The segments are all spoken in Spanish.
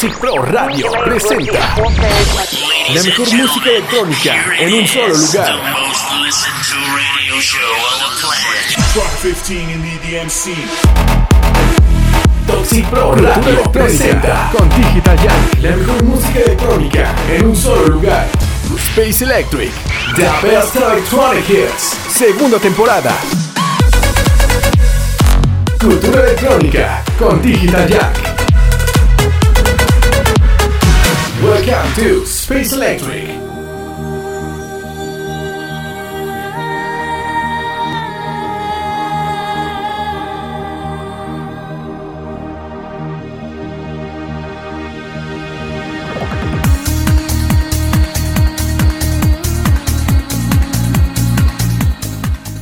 Toxic Pro Radio presenta la mejor música electrónica en un solo lugar. Toxic Pro Radio presenta con Digital Jack la mejor música electrónica en un solo lugar. Space Electric, The Best Electronic Hits, segunda temporada. Cultura electrónica con Digital Jack. Welcome to Space Electric.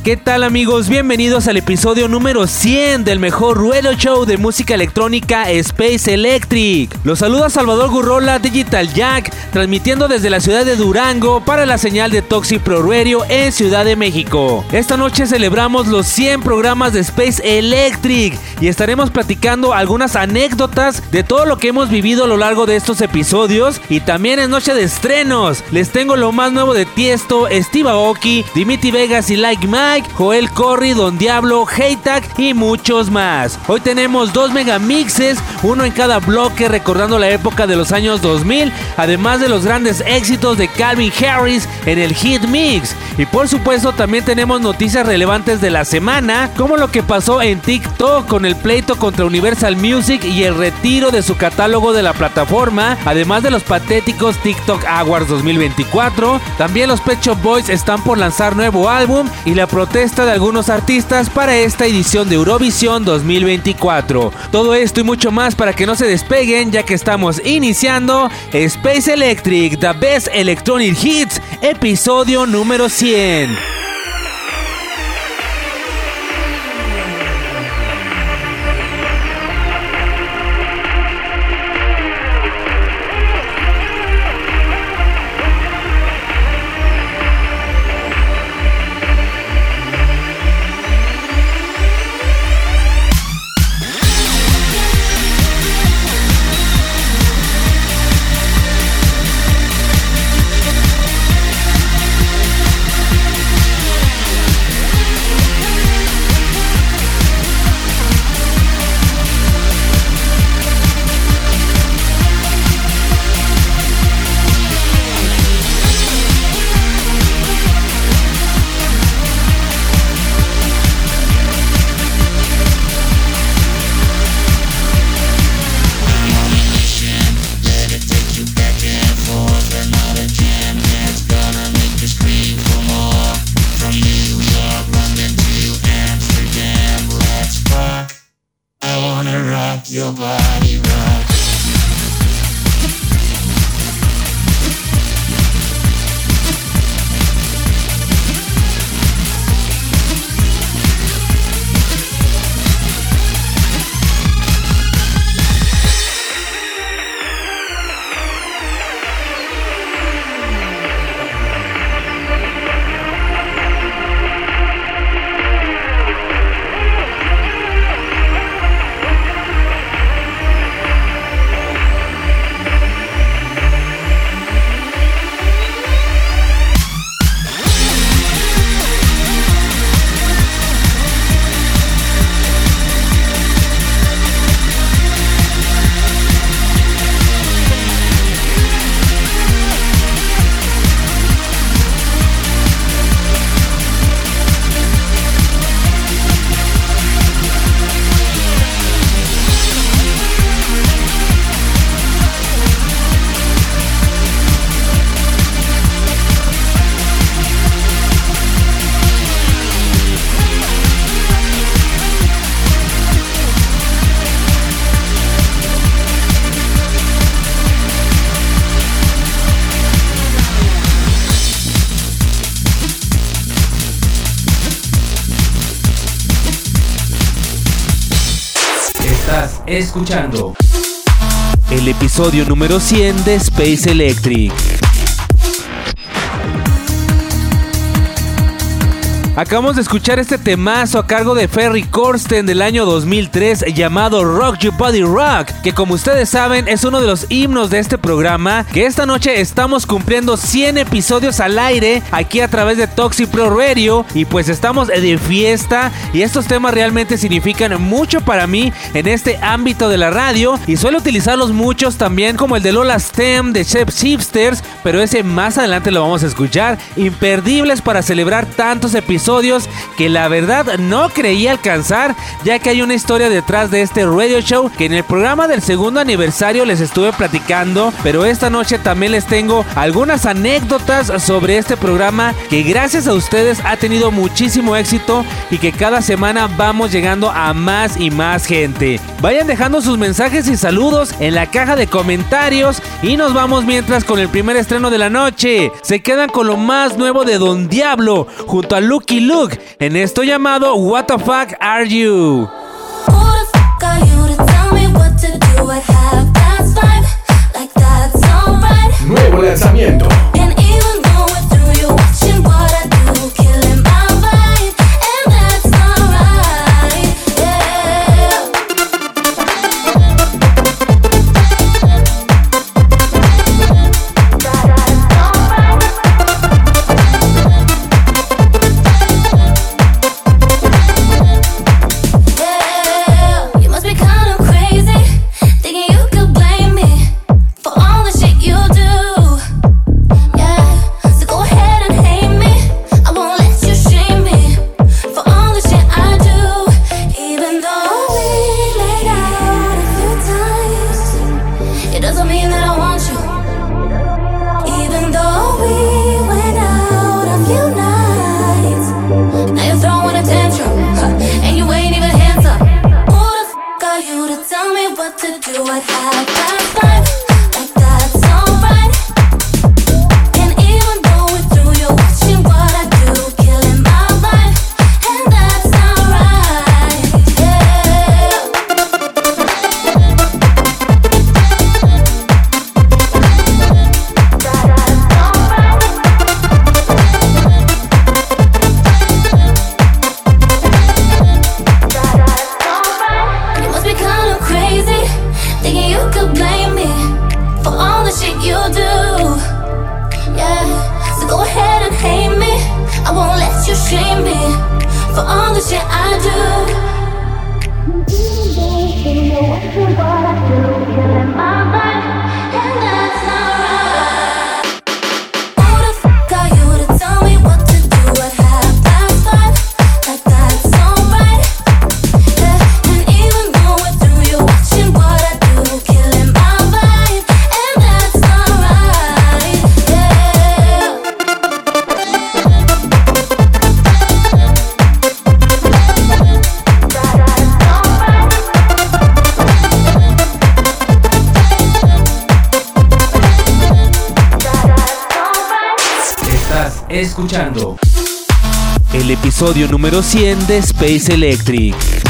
¿Qué tal amigos? Bienvenidos al episodio número 100 del mejor ruedo show de música electrónica Space Electric. Los saluda Salvador Gurrola Digital Jack, transmitiendo desde la ciudad de Durango para la señal de Toxic Pro Radio en Ciudad de México. Esta noche celebramos los 100 programas de Space Electric y estaremos platicando algunas anécdotas de todo lo que hemos vivido a lo largo de estos episodios y también es noche de estrenos. Les tengo lo más nuevo de Tiesto, Steve Aoki, Dimitri Vegas y Like Mike Joel Corry, Don Diablo, Heytag y muchos más. Hoy tenemos dos megamixes, uno en cada bloque recordando la época de los años 2000, además de los grandes éxitos de Calvin Harris en el Hit Mix. Y por supuesto también tenemos noticias relevantes de la semana, como lo que pasó en TikTok con el pleito contra Universal Music y el retiro de su catálogo de la plataforma, además de los patéticos TikTok Awards 2024. También los Pet Shop Boys están por lanzar nuevo álbum y la protesta de algunos artistas para esta edición de Eurovisión 2024. Todo esto y mucho más para que no se despeguen ya que estamos iniciando Space Electric, The Best Electronic Hits, episodio número 100. Escuchando el episodio número 100 de Space Electric. Acabamos de escuchar este temazo a cargo de Ferry Corsten del año 2003 llamado Rock Your Body Rock, que como ustedes saben es uno de los himnos de este programa, que esta noche estamos cumpliendo 100 episodios al aire aquí a través de Toxic Pro Radio y pues estamos de fiesta y estos temas realmente significan mucho para mí en este ámbito de la radio y suelo utilizarlos muchos también como el de Lola Stem de Chef Shipsters, pero ese más adelante lo vamos a escuchar, imperdibles para celebrar tantos episodios que la verdad no creí alcanzar, ya que hay una historia detrás de este radio show que en el programa del segundo aniversario les estuve platicando, pero esta noche también les tengo algunas anécdotas sobre este programa que gracias a ustedes ha tenido muchísimo éxito y que cada semana vamos llegando a más y más gente. Vayan dejando sus mensajes y saludos en la caja de comentarios y nos vamos mientras con el primer estreno de la noche. Se quedan con lo más nuevo de Don Diablo junto a Lucky Look en esto llamado What the Fuck Are You? Nuevo lanzamiento. Número 100 de Space Electric.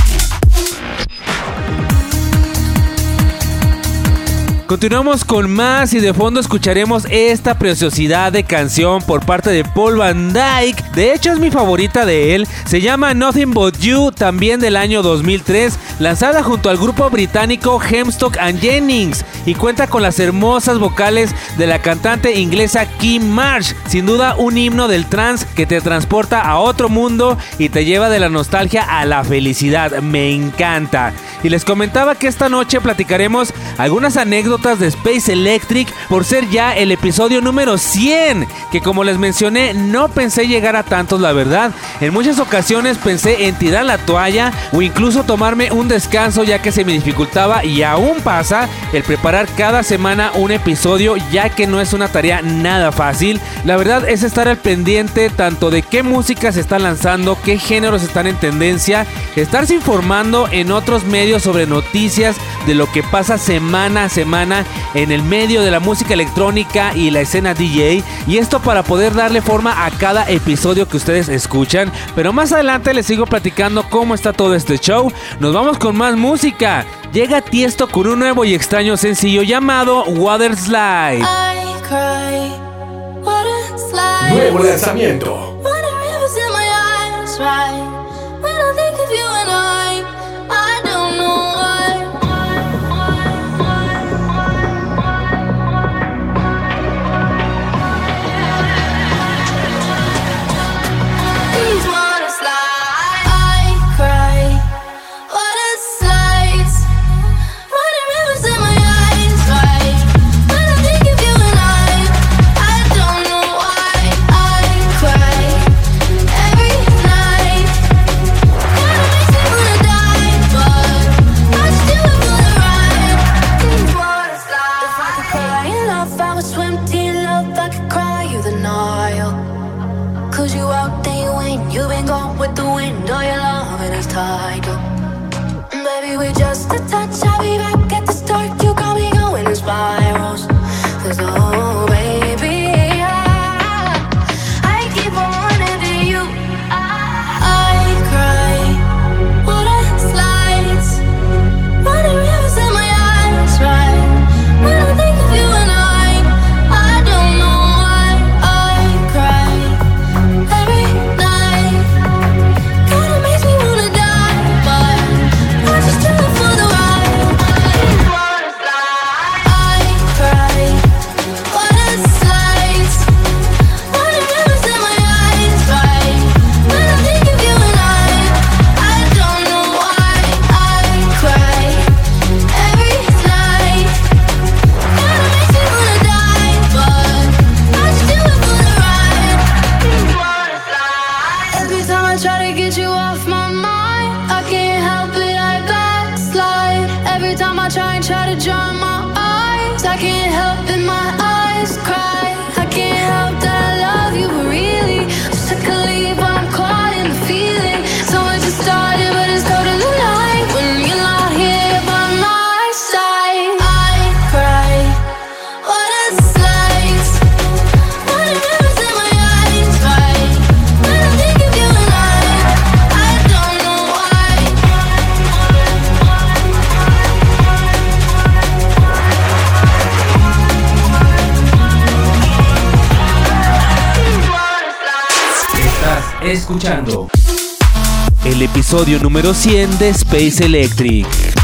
Continuamos con más y de fondo escucharemos esta preciosidad de canción por parte de Paul Van Dyke. De hecho es mi favorita de él. Se llama Nothing But You, también del año 2003, lanzada junto al grupo británico Hemstock and Jennings y cuenta con las hermosas vocales de la cantante inglesa Kim Marsh. Sin duda un himno del trance que te transporta a otro mundo y te lleva de la nostalgia a la felicidad. Me encanta. Y les comentaba que esta noche platicaremos algunas anécdotas de Space Electric por ser ya el episodio número 100, que como les mencioné no pensé llegar a tantos la verdad. En muchas ocasiones pensé en tirar la toalla o incluso tomarme un descanso ya que se me dificultaba y aún pasa el preparar cada semana un episodio ya que no es una tarea nada fácil. La verdad es estar al pendiente tanto de qué música se está lanzando, qué géneros están en tendencia, estarse informando en otros medios sobre noticias de lo que pasa semana a semana en el medio de la música electrónica y la escena DJ. Y esto para poder darle forma a cada episodio que ustedes escuchan. Pero más adelante les sigo platicando cómo está todo este show. Nos vamos con más música. Llega Tiesto con un nuevo y extraño sencillo llamado Water Slide. Nuevo lanzamiento. Escuchando el episodio número 100 de Space Electric.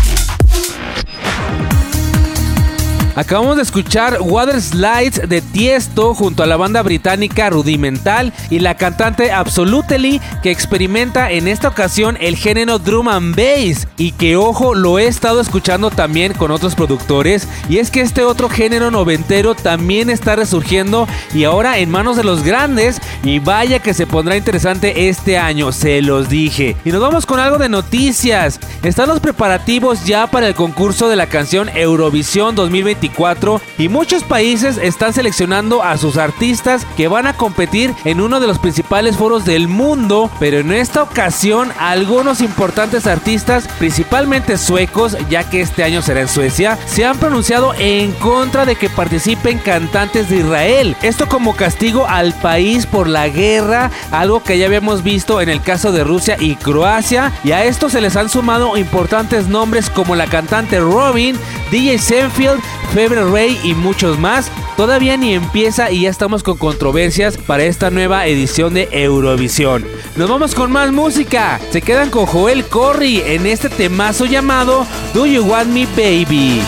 Acabamos de escuchar Water Slides de Tiesto junto a la banda británica Rudimental y la cantante Absolutely que experimenta en esta ocasión el género drum and bass y que ojo lo he estado escuchando también con otros productores y es que este otro género noventero también está resurgiendo y ahora en manos de los grandes y vaya que se pondrá interesante este año, se los dije. Y nos vamos con algo de noticias. Están los preparativos ya para el concurso de la canción Eurovisión 2024 y muchos países están seleccionando a sus artistas que van a competir en uno de los principales foros del mundo, pero en esta ocasión algunos importantes artistas, principalmente suecos, ya que este año será en Suecia, se han pronunciado en contra de que participen cantantes de Israel. Esto como castigo al país por la guerra, algo que ya habíamos visto en el caso de Rusia y Croacia, y a esto se les han sumado importantes nombres como la cantante Robin, DJ Senfield, Febre Rey y muchos más. Todavía ni empieza y ya estamos con controversias para esta nueva edición de Eurovisión. Nos vamos con más música. Se quedan con Joel Corry en este temazo llamado Do You Want Me Baby.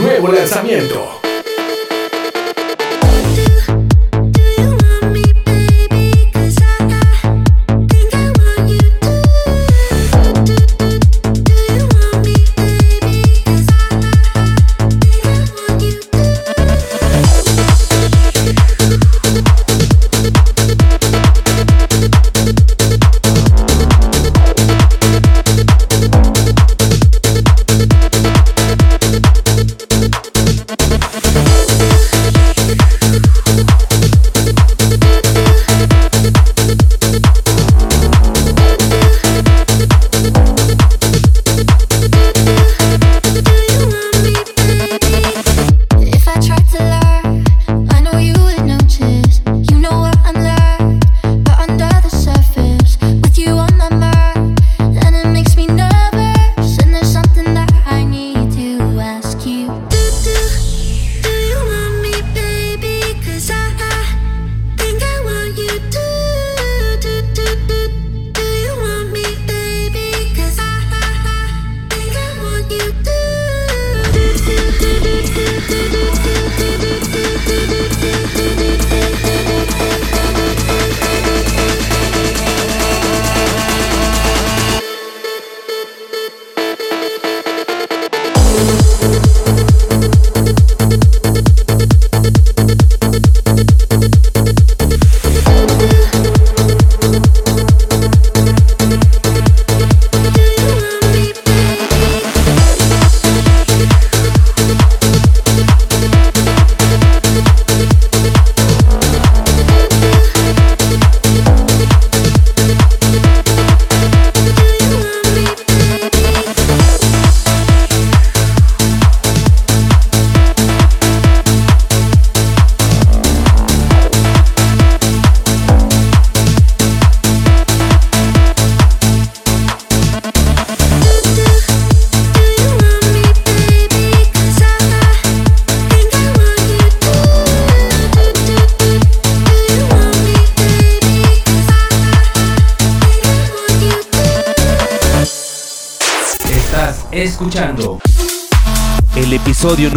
Nuevo lanzamiento.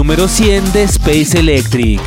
Número 100 de Space Electric.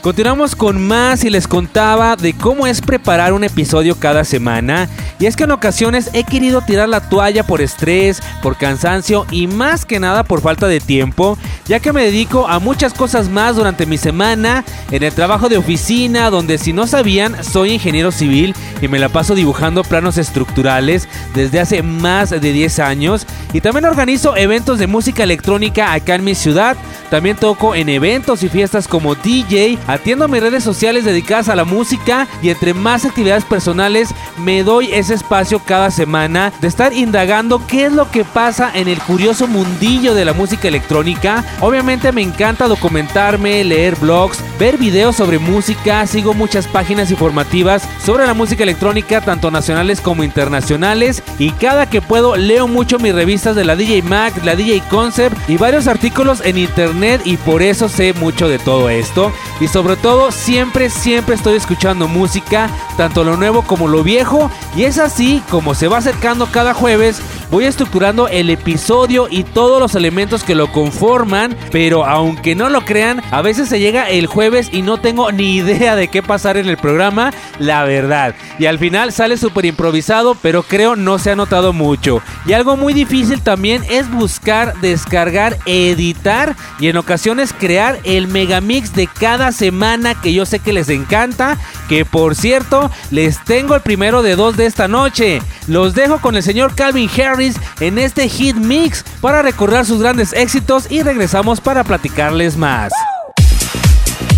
Continuamos con más y les contaba de cómo es preparar un episodio cada semana. Y es que en ocasiones he querido tirar la toalla por estrés, por cansancio y más que nada por falta de tiempo, ya que me dedico a muchas cosas más durante mi semana, en el trabajo de oficina, donde si no sabían, soy ingeniero civil y me la paso dibujando planos estructurales desde hace más de 10 años. Y también organizo eventos de música electrónica acá en mi ciudad. También toco en eventos y fiestas como DJ, atiendo mis redes sociales dedicadas a la música y entre más actividades personales me doy ese espacio cada semana de estar indagando qué es lo que pasa en el curioso mundillo de la música electrónica. Obviamente me encanta documentarme, leer blogs, ver videos sobre música, sigo muchas páginas informativas sobre la música electrónica tanto nacionales como internacionales y cada que puedo leo mucho mis revistas de la DJ Mag, la DJ Concept y varios artículos en internet y por eso sé mucho de todo esto. Y sobre todo siempre, siempre estoy escuchando música, tanto lo nuevo como lo viejo. Y es así como se va acercando cada jueves voy estructurando el episodio y todos los elementos que lo conforman, pero aunque no lo crean, a veces se llega el jueves y no tengo ni idea de qué pasar en el programa, la verdad. Y al final sale súper improvisado, pero creo no se ha notado mucho. Y algo muy difícil también es buscar, descargar, editar y en ocasiones crear el megamix de cada semana que yo sé que les encanta, que por cierto, les tengo el primero de dos de esta noche. Los dejo con el señor Calvin Harris en este hit mix para recordar sus grandes éxitos y regresamos para platicarles más.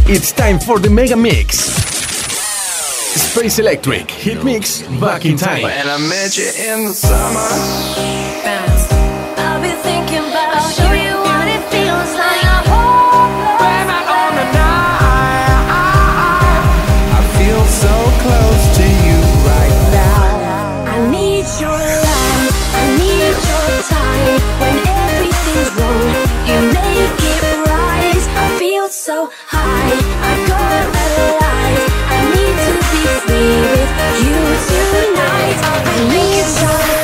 It's time for the Mega Mix. Space Electric Hit Mix Back in Time. When I met you in the summer. So high, I go alive. I need to be free with you tonight. I need your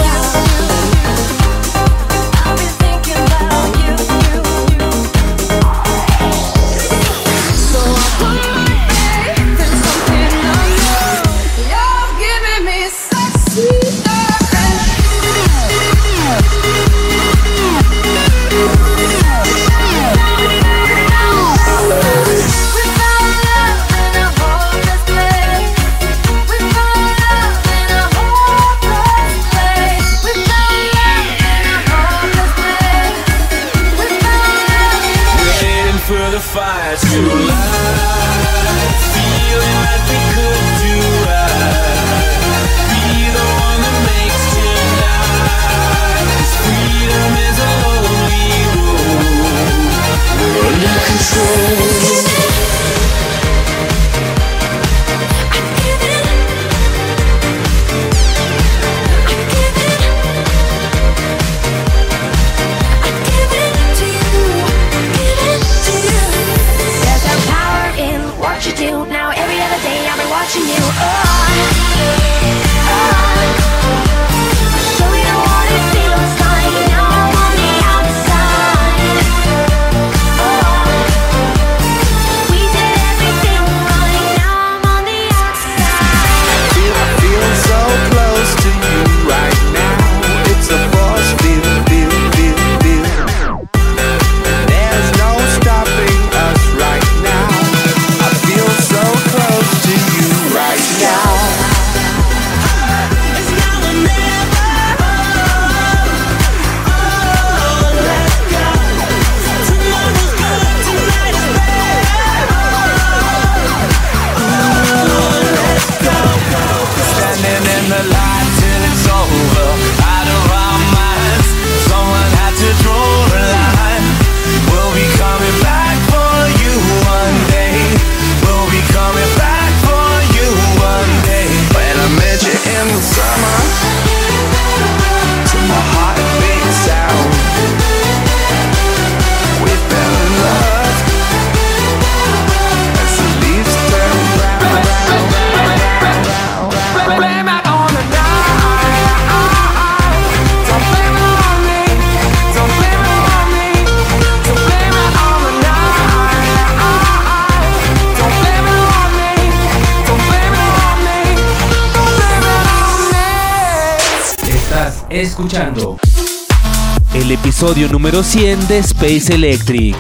episodio número 100 de Space Electric.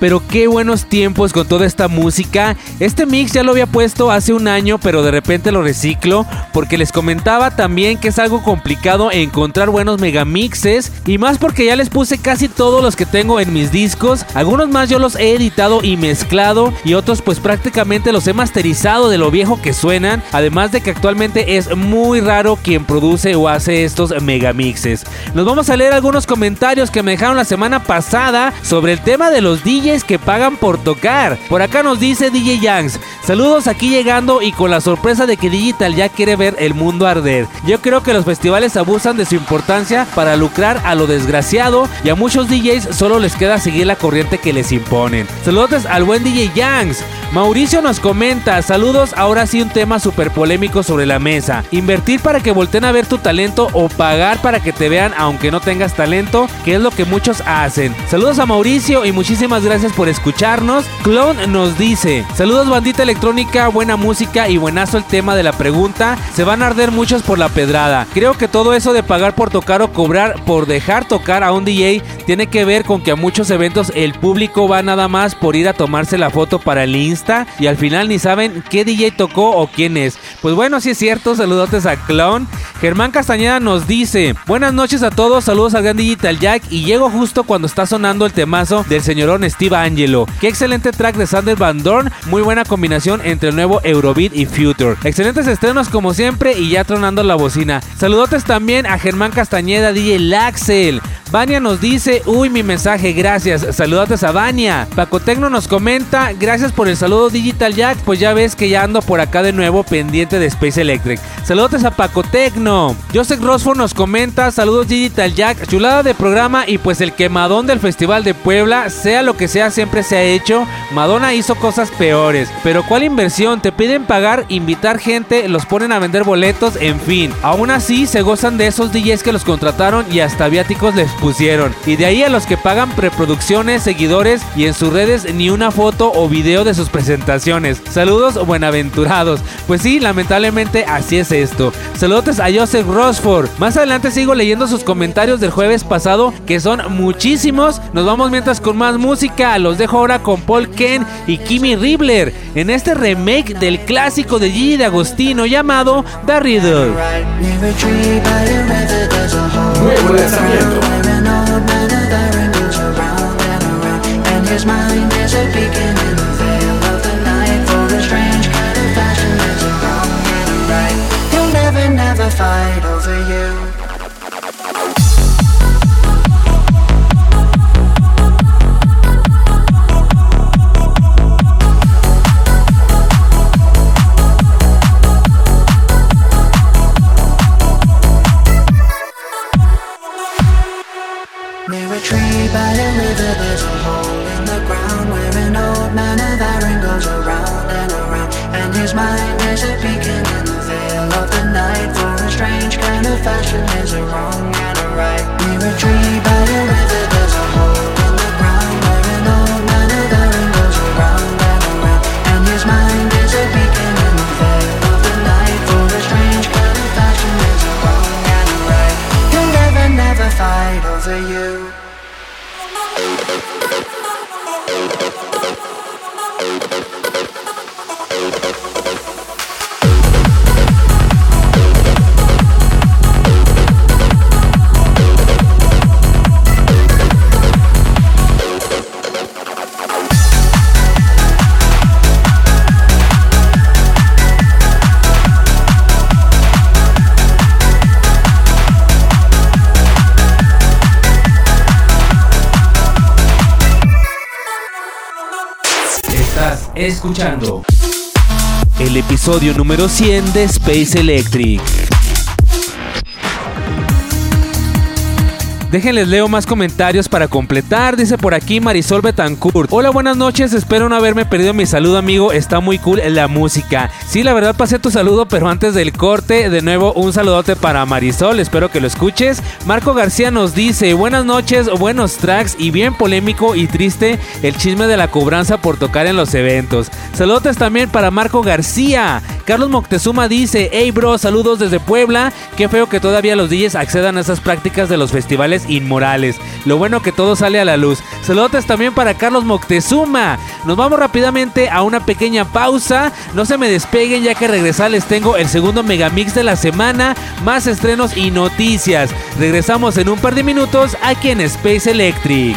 Pero qué buenos tiempos con toda esta música. Este mix ya lo había puesto hace un año, pero de repente lo reciclo porque les comentaba también que es algo complicado encontrar buenos megamixes y más porque ya les puse casi todos los que tengo en mis discos. Algunos más yo los he editado y mezclado y otros pues prácticamente los he masterizado de lo viejo que suenan. Además de que actualmente es muy raro quien produce o hace estos megamixes. Nos vamos a leer algunos comentarios que me dejaron la semana pasada sobre el tema de los DJs que pagan por tocar. Por acá nos dice DJ Yanks, saludos aquí llegando y con la sorpresa de que Digital ya quiere el mundo arder. Yo creo que los festivales abusan de su importancia para lucrar a lo desgraciado y a muchos DJs solo les queda seguir la corriente que les imponen. Saludos al buen DJ Yanks. Mauricio nos comenta, saludos, ahora sí un tema súper polémico sobre la mesa. Invertir para que volteen a ver tu talento o pagar para que te vean aunque no tengas talento, que es lo que muchos hacen. Saludos a Mauricio y muchísimas gracias por escucharnos. Clone nos dice, saludos bandita electrónica, buena música y buenazo el tema de la pregunta. Se van a arder muchos por la pedrada. Creo que todo eso de pagar por tocar o cobrar por dejar tocar a un DJ tiene que ver con que a muchos eventos el público va nada más por ir a tomarse la foto para el Y al final ni saben qué DJ tocó o quién es. Pues bueno, sí es cierto, saludotes a Clown. Germán Castañeda nos dice, buenas noches a todos, saludos al gran Digital Jack y llego justo cuando está sonando el temazo del señorón Steve Angelo. Qué excelente track de Sander Van Dorn, muy buena combinación entre el nuevo Eurobeat y Future. Excelentes estrenos como siempre y ya tronando la bocina. Saludotes también a Germán Castañeda, DJ Laxel. Vania nos dice, uy, mi mensaje, gracias. Saludotes a Vania. Paco Tecno nos comenta, gracias por el saludo Digital Jack, pues ya ves que ya ando por acá de nuevo pendiente de Space Electric. Saludotes a Paco Tecno. Joseph Rosford nos comenta, saludos Digital Jack, chulada de programa y pues el quemadón del Festival de Puebla, sea lo que sea, siempre se ha hecho. Madonna hizo cosas peores. Pero ¿cuál inversión? Te piden pagar, invitar gente, los ponen a vender boletos, en fin. Aún así se gozan de esos DJs que los contrataron y hasta viáticos les pusieron. Y de ahí a los que pagan preproducciones, seguidores y en sus redes ni una foto o video de sus presentaciones. Saludos buenaventurados. Pues sí, lamentablemente así es esto. Saludos a Joseph Rosford. Más adelante sigo leyendo sus comentarios del jueves pasado, que son muchísimos. Nos vamos mientras con más música. Los dejo ahora con Paul Ken y Kimmy Ribbler en este remake del clásico de Gigi de Agostino llamado The Riddle. Nuevo lanzamiento. side escuchando el episodio número 100 de Space Electric. Déjenles leo más comentarios para completar. Dice por aquí Marisol Betancourt. Hola, buenas noches. Espero no haberme perdido mi saludo, amigo. Está muy cool la música. Sí, la verdad pasé tu saludo, pero antes del corte, de nuevo un saludote para Marisol. Espero que lo escuches. Marco García nos dice: Buenas noches, buenos tracks y bien polémico y triste el chisme de la cobranza por tocar en los eventos. Saludos también para Marco García. Carlos Moctezuma dice: Hey, bro, saludos desde Puebla. Qué feo que todavía los DJs accedan a esas prácticas de los festivales inmorales. Lo bueno que todo sale a la luz. Saludos también para Carlos Moctezuma. Nos vamos rápidamente a una pequeña pausa. No se me despeguen ya que regresar les tengo el segundo megamix de la semana, más estrenos y noticias. Regresamos en un par de minutos aquí en Space Electric.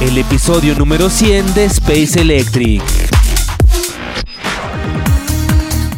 el episodio número 100 de Space Electric.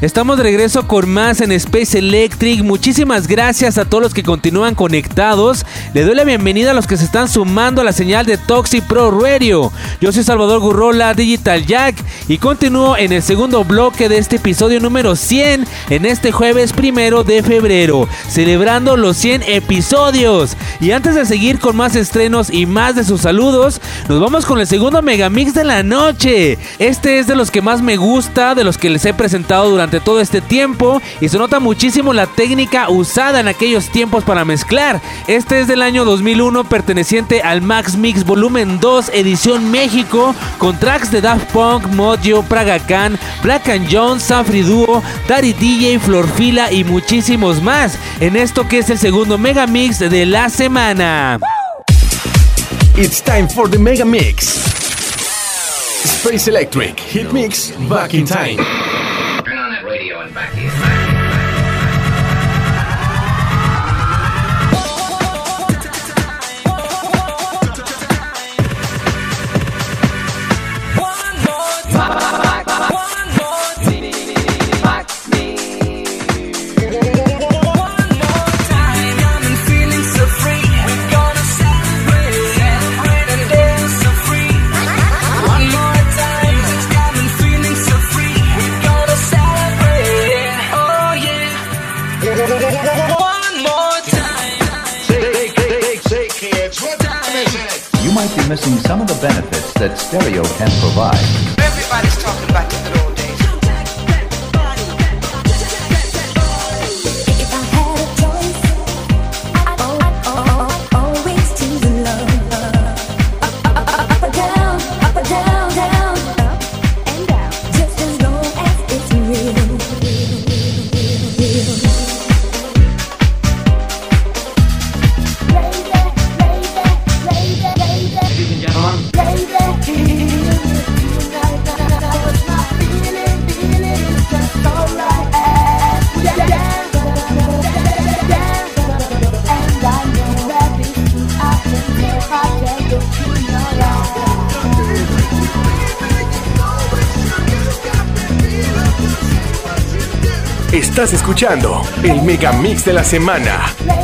Estamos de regreso con más en Space Electric. Muchísimas gracias a todos los que continúan conectados. Le doy la bienvenida a los que se están sumando a la señal de Toxic Pro Radio. Yo soy Salvador Gurrola, Digital Jack, y continúo en el segundo bloque de este episodio número 100 en este jueves primero de febrero, celebrando los 100 episodios. Y antes de seguir con más estrenos y más de sus saludos, nos vamos con el segundo megamix de la noche. Este es de los que más me gusta, de los que les he presentado durante todo este tiempo y se nota muchísimo la técnica usada en aquellos tiempos para mezclar. Este es del año 2001 perteneciente al Max Mix Volumen 2 Edición México con tracks de Daft Punk, Mojo, Praga Khan, Black and Jones, Safri Duo, Daddy DJ, Florfila y muchísimos más en esto que es el segundo mega mix de la semana. It's time for the Mega Mix. Space Electric Hit Mix Back in Time. That stereo can provide. Everybody's talking escuchando el Mega Mix de la semana.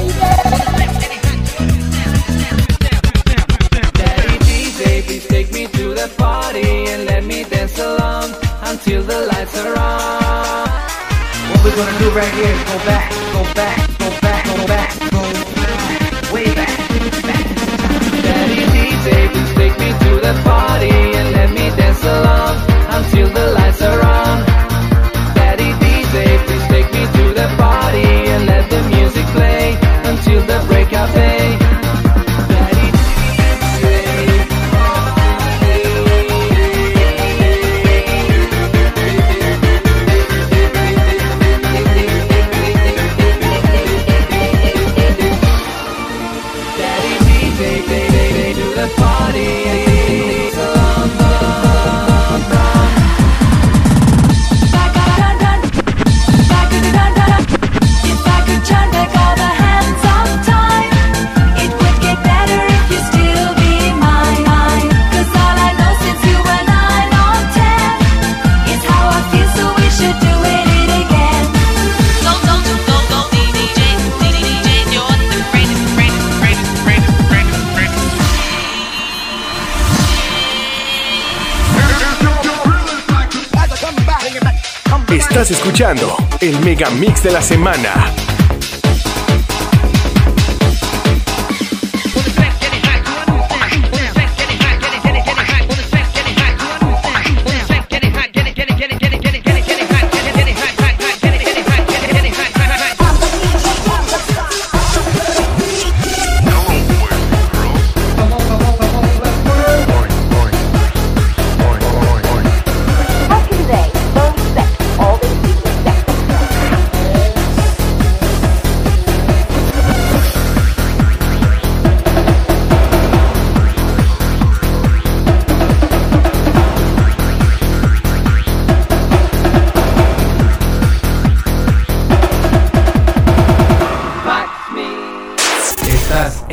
Mix de la semana.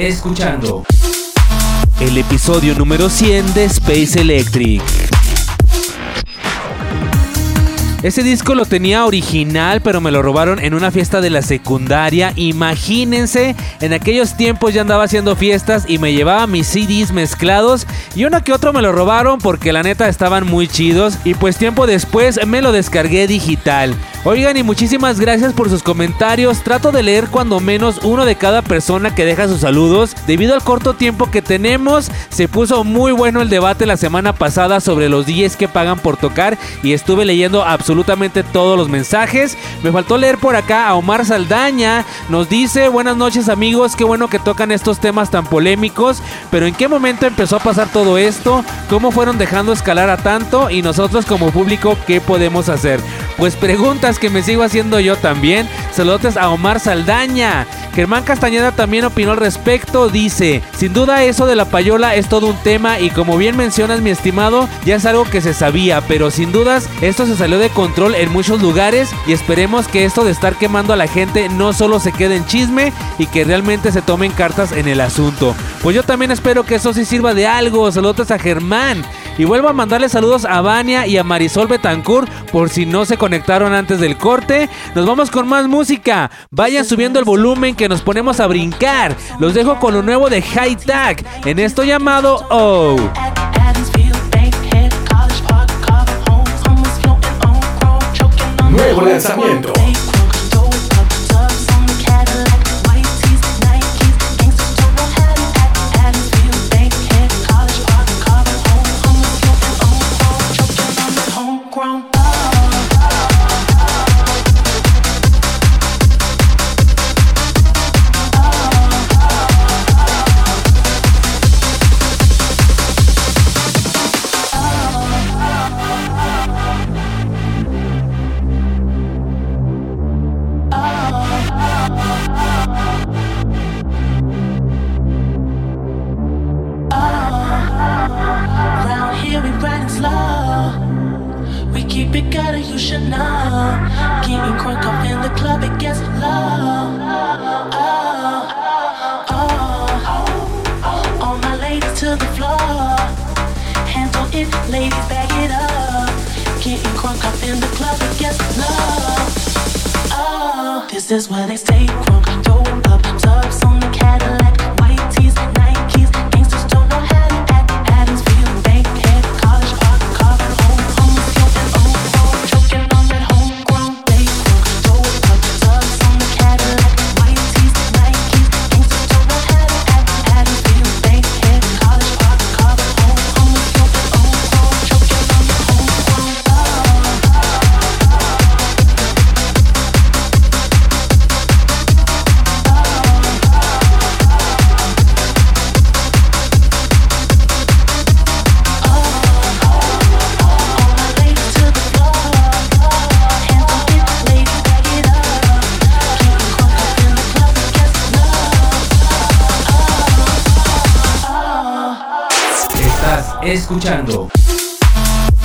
Escuchando el episodio número 100 de Space Electric. Ese disco lo tenía original, pero me lo robaron en una fiesta de la secundaria. Imagínense, en aquellos tiempos ya andaba haciendo fiestas y me llevaba mis CDs mezclados. Y uno que otro me lo robaron porque la neta estaban muy chidos. Y pues tiempo después me lo descargué digital. Oigan, y muchísimas gracias por sus comentarios. Trato de leer cuando menos uno de cada persona que deja sus saludos. Debido al corto tiempo que tenemos, se puso muy bueno el debate la semana pasada sobre los DJs que pagan por tocar. Y estuve leyendo absolutamente todos los mensajes. Me faltó leer por acá a Omar Saldaña. Nos dice, buenas noches amigos, qué bueno que tocan estos temas tan polémicos. Pero ¿en qué momento empezó a pasar todo esto? ¿Cómo fueron dejando escalar a tanto? Y nosotros como público, ¿qué podemos hacer? Pues preguntas que me sigo haciendo yo también. Saludos a Omar Saldaña. Germán Castañeda también opinó al respecto. Dice: Sin duda, eso de la payola es todo un tema. Y como bien mencionas, mi estimado, ya es algo que se sabía. Pero sin dudas, esto se salió de control en muchos lugares. Y esperemos que esto de estar quemando a la gente no solo se quede en chisme y que realmente se tomen cartas en el asunto. Pues yo también espero que eso sí sirva de algo. Saludos a Germán. Y vuelvo a mandarle saludos a Vania y a Marisol Betancourt por si no se conectaron antes del corte. Nos vamos con más música. Vayan subiendo el volumen que nos ponemos a brincar. Los dejo con lo nuevo de High Tag en esto llamado Oh. Lanzamiento. Escuchando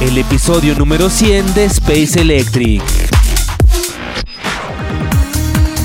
el episodio número 100 de Space Electric.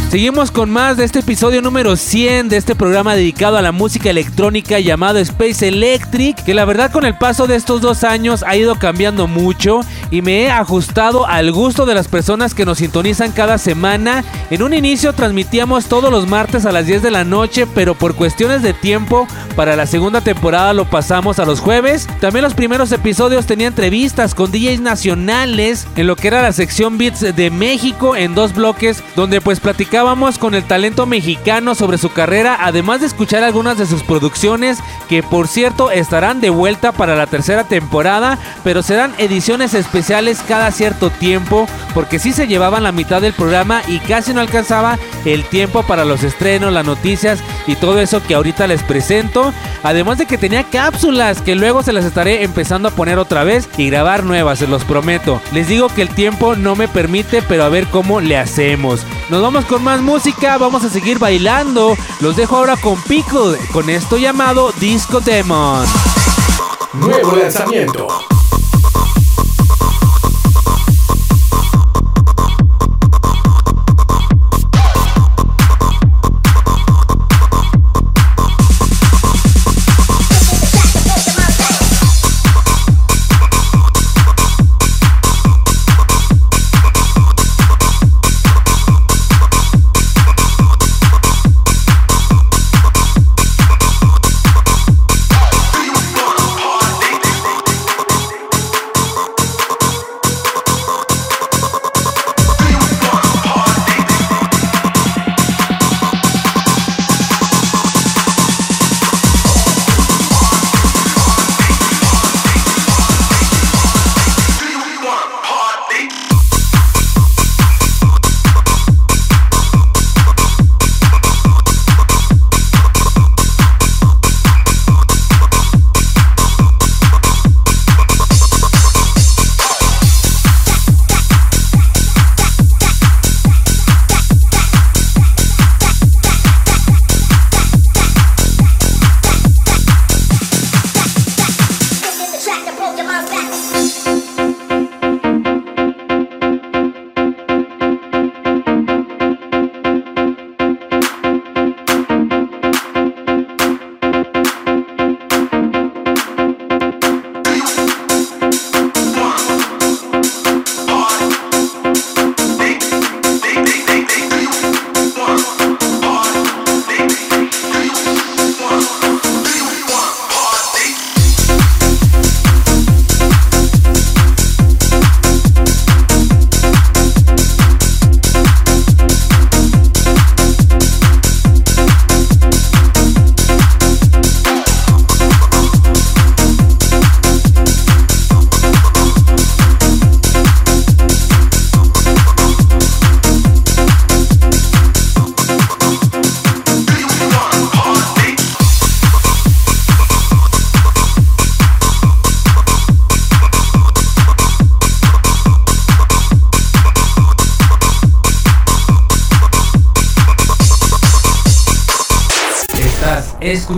Seguimos con más de este episodio número 100 de este programa dedicado a la música electrónica llamado Space Electric, que la verdad con el paso de estos dos años ha ido cambiando mucho y me he ajustado al gusto de las personas que nos sintonizan cada semana. En un inicio transmitíamos todos los martes a las 10 de la noche, pero por cuestiones de tiempo para la segunda temporada lo pasamos a los jueves. También los primeros episodios tenía entrevistas con DJs nacionales en lo que era la sección Beats de México en dos bloques donde pues platicábamos con el talento mexicano sobre su carrera, además de escuchar algunas de sus producciones que por cierto estarán de vuelta para la tercera temporada, pero serán ediciones especiales cada cierto tiempo porque sí se llevaban la mitad del programa y casi no alcanzaba el tiempo para los estrenos, las noticias y todo eso que ahorita les presento. Además de que tenía cápsulas que luego se las estaré empezando a poner otra vez y grabar nuevas, se los prometo. Les digo que el tiempo no me permite, pero a ver cómo le hacemos. Nos vamos con más música, vamos a seguir bailando. Los dejo ahora con Pickle, con esto llamado Disco Demon. Nuevo lanzamiento.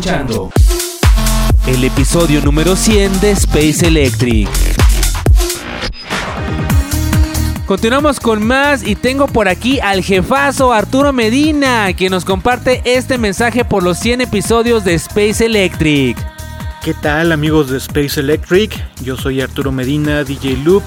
Escuchando el episodio número 100 de Space Electric. Continuamos con más y tengo por aquí al jefazo Arturo Medina, quien nos comparte este mensaje por los 100 episodios de Space Electric. ¿Qué tal amigos de Space Electric? Yo soy Arturo Medina, DJ Loop,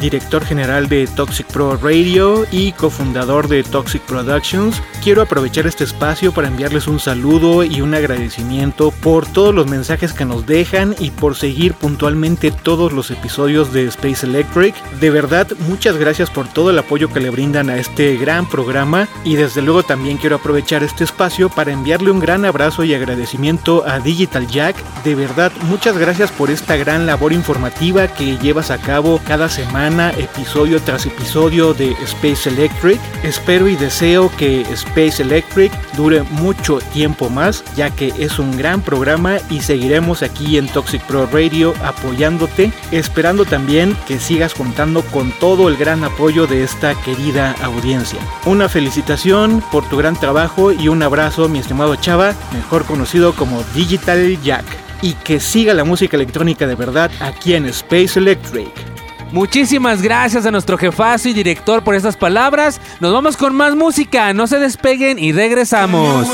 director general de Toxic Pro Radio y cofundador de Toxic Productions. Quiero aprovechar este espacio para enviarles un saludo y un agradecimiento por todos los mensajes que nos dejan y por seguir puntualmente todos los episodios de Space Electric. De verdad, muchas gracias por todo el apoyo que le brindan a este gran programa y desde luego también quiero aprovechar este espacio para enviarle un gran abrazo y agradecimiento a Digital Jack. De verdad, muchas gracias por esta gran labor informativa que llevas a cabo cada semana episodio tras episodio de Space Electric. Espero y deseo que Space Electric dure mucho tiempo más, ya que es un gran programa y seguiremos aquí en Toxic Pro Radio apoyándote, esperando también que sigas contando con todo el gran apoyo de esta querida audiencia. Una felicitación por tu gran trabajo y un abrazo, mi estimado Chava, mejor conocido como Digital Jack. Y que siga la música electrónica de verdad aquí en Space Electric. Muchísimas gracias a nuestro jefazo y director por estas palabras. Nos vamos con más música, no se despeguen y regresamos.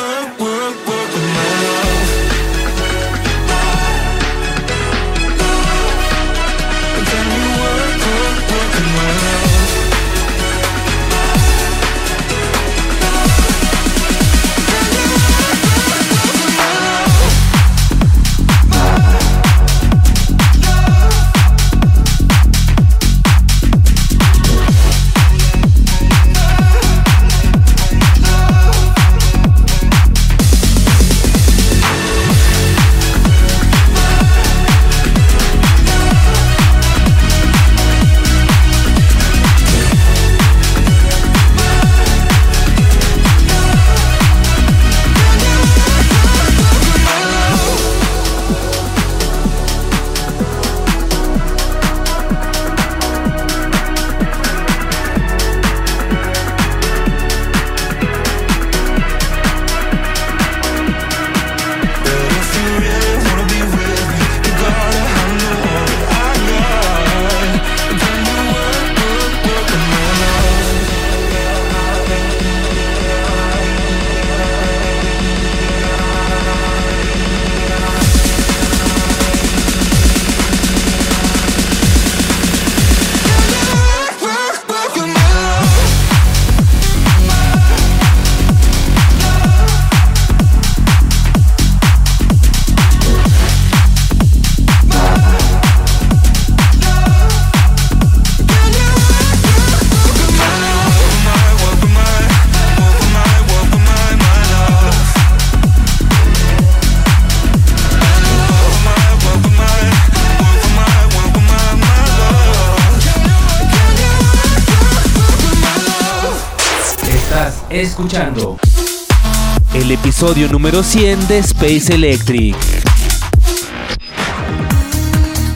Escuchando el episodio número 100 de Space Electric.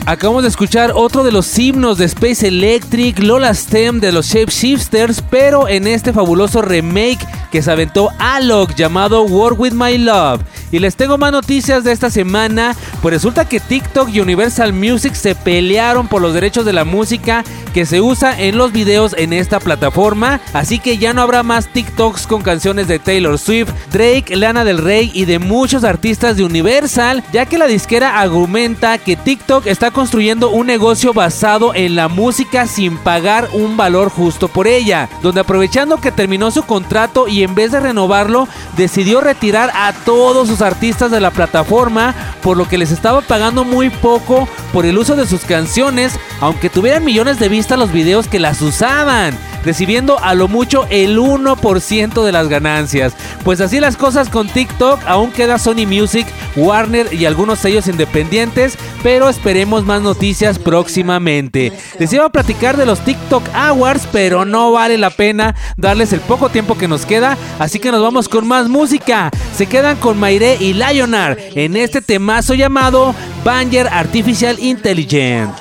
Acabamos de escuchar otro de los himnos de Space Electric, Lola Stem de los Shapeshifters, pero en este fabuloso remake que se aventó Alok llamado Work With My Love. Y les tengo más noticias de esta semana, pues resulta que TikTok y Universal Music se pelearon por los derechos de la música que se usa en los videos en esta plataforma, así que ya no habrá más TikToks con canciones de Taylor Swift, Drake, Lana del Rey y de muchos artistas de Universal, ya que la disquera argumenta que TikTok está construyendo un negocio basado en la música sin pagar un valor justo por ella, donde aprovechando que terminó su contrato y en vez de renovarlo, decidió retirar a todos sus artistas de la plataforma, por lo que les estaba pagando muy poco por el uso de sus canciones, aunque tuvieran millones de vistas los videos que las usaban recibiendo a lo mucho el 1% de las ganancias. Pues así las cosas con TikTok, aún queda Sony Music, Warner y algunos sellos independientes, pero esperemos más noticias próximamente. Les iba a platicar de los TikTok Awards, pero no vale la pena darles el poco tiempo que nos queda, así que nos vamos con más música. Se quedan con Y Lionar en este temazo llamado Banger Artificial Intelligent.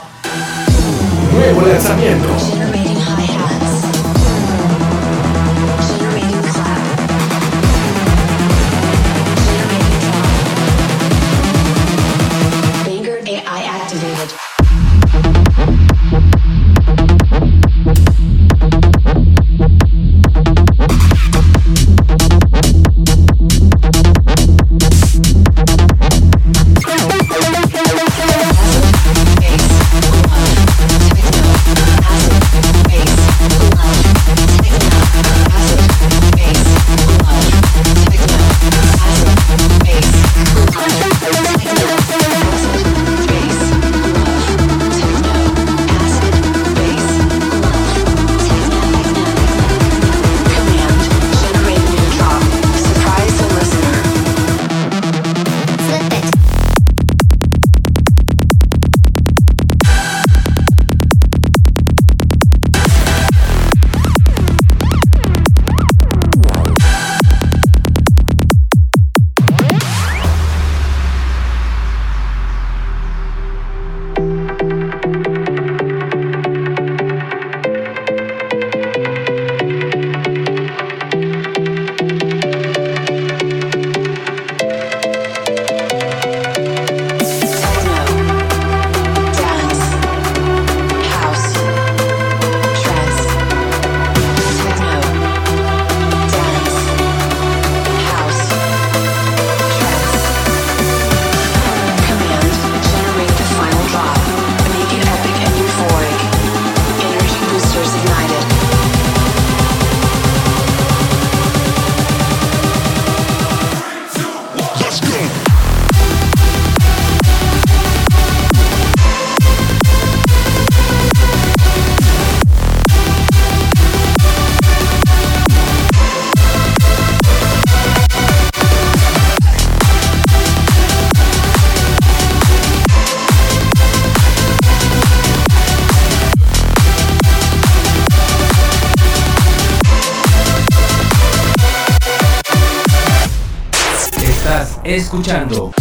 Escuchando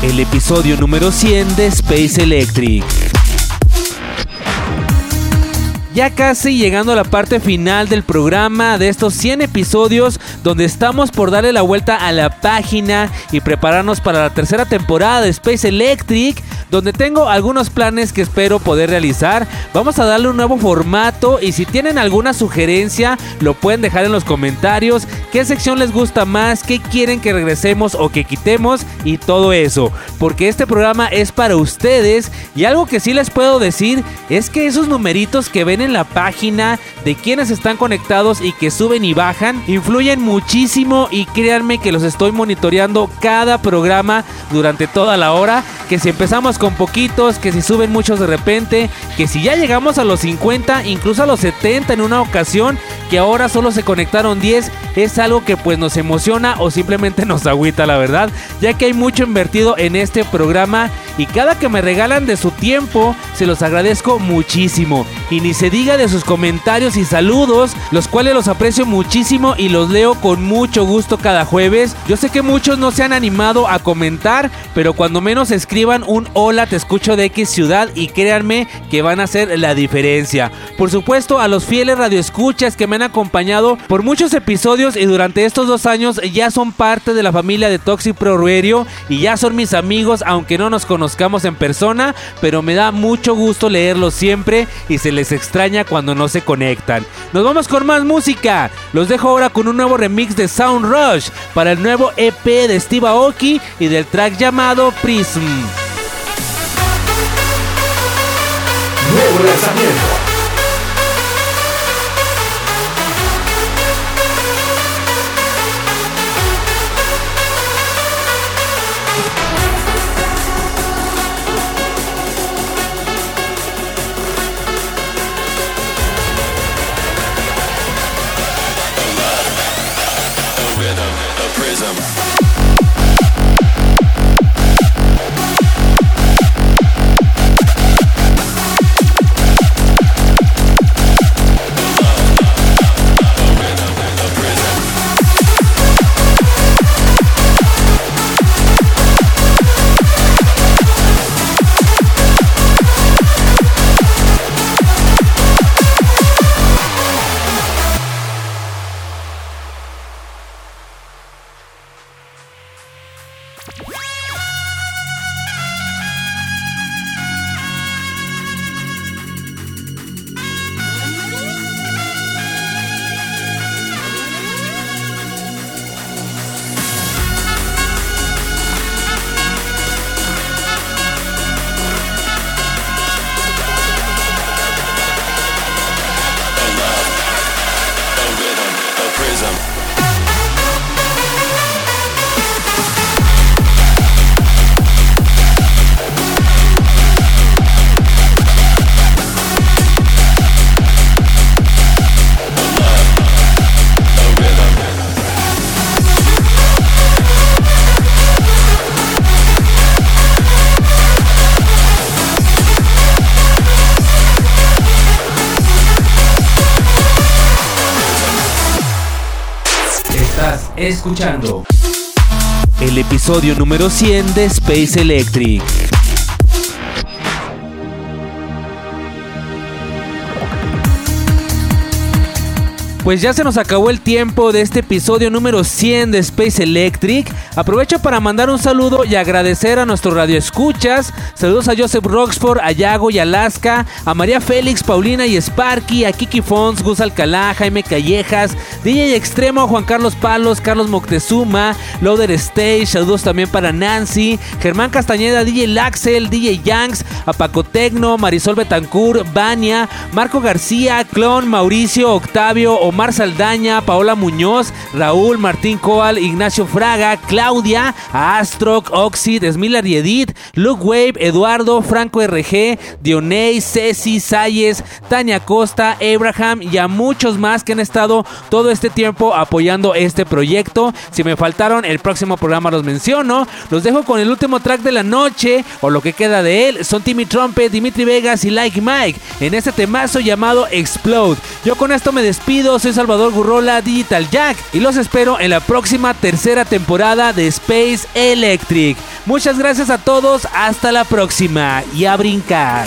el episodio número 100 de Space Electric. Ya casi llegando a la parte final del programa de estos 100 episodios donde estamos por darle la vuelta a la página y prepararnos para la tercera temporada de Space Electric donde tengo algunos planes que espero poder realizar. Vamos a darle un nuevo formato y si tienen alguna sugerencia lo pueden dejar en los comentarios. ¿Qué sección les gusta más? ¿Qué quieren que regresemos o que quitemos? Y todo eso. Porque este programa es para ustedes y algo que sí les puedo decir es que esos numeritos que ven en la página de quienes están conectados y que suben y bajan influyen muchísimo y créanme que los estoy monitoreando cada programa durante toda la hora. Que si empezamos con poquitos, que si suben muchos de repente, que si ya llegamos a los 50, incluso a los 70 en una ocasión, que ahora solo se conectaron 10, es algo que pues nos emociona o simplemente nos agüita la verdad, ya que hay mucho invertido en este programa y cada que me regalan de su tiempo se los agradezco muchísimo. y ni se diga de sus comentarios y saludos, los cuales los aprecio muchísimo y los leo con mucho gusto cada jueves. Yo sé que muchos no se han animado a comentar, pero cuando menos escriban un hola te escucho de X ciudad y créanme que van a hacer la diferencia. Por supuesto a los fieles radioescuchas que me han acompañado por muchos episodios y durante estos dos años ya son parte de la familia de Toxic Pro Radio y ya son mis amigos aunque no nos conozcamos en persona, pero me da mucho gusto leerlos siempre y se les extraña cuando no se conectan. Nos vamos con más música. Los dejo ahora con un nuevo remix de Sound Rush para el nuevo EP de Steve Aoki y del track llamado Prism. Nuevo lanzamiento. Escuchando el episodio número 100 de Space Electric. Pues ya se nos acabó el tiempo de este episodio número 100 de Space Electric. Aprovecho para mandar un saludo y agradecer a nuestros radioescuchas. Saludos a Joseph Roxford, a Yago y Alaska, a María Félix, Paulina y Sparky, a Kiki Fons, Gus Alcalá, Jaime Callejas, DJ Extremo, Juan Carlos Palos, Carlos Moctezuma, Loader Stage. Saludos también para Nancy, Germán Castañeda, DJ Laxel, DJ Yanks, a Paco Tecno, Marisol Betancourt, Vania, Marco García, Clon, Mauricio, Octavio, Omar Saldaña, Paola Muñoz, Raúl, Martín Coal, Ignacio Fraga, Claudia, a Astrok, Oxid, Smiller y Edith, Luke Wave, Eduardo, Franco RG, Dioney, Ceci, Sayes, Tania Costa, Abraham y a muchos más que han estado todo este tiempo apoyando este proyecto. Si me faltaron, el próximo programa los menciono. Los dejo con el último track de la noche, o lo que queda de él. Son Timmy Trumpet, Dimitri Vegas y Like Mike en este temazo llamado Explode. Yo con esto me despido, soy Salvador Gurrola, Digital Jack, y los espero en la próxima tercera temporada de Space Electric. Muchas gracias a todos, hasta la próxima y a brincar.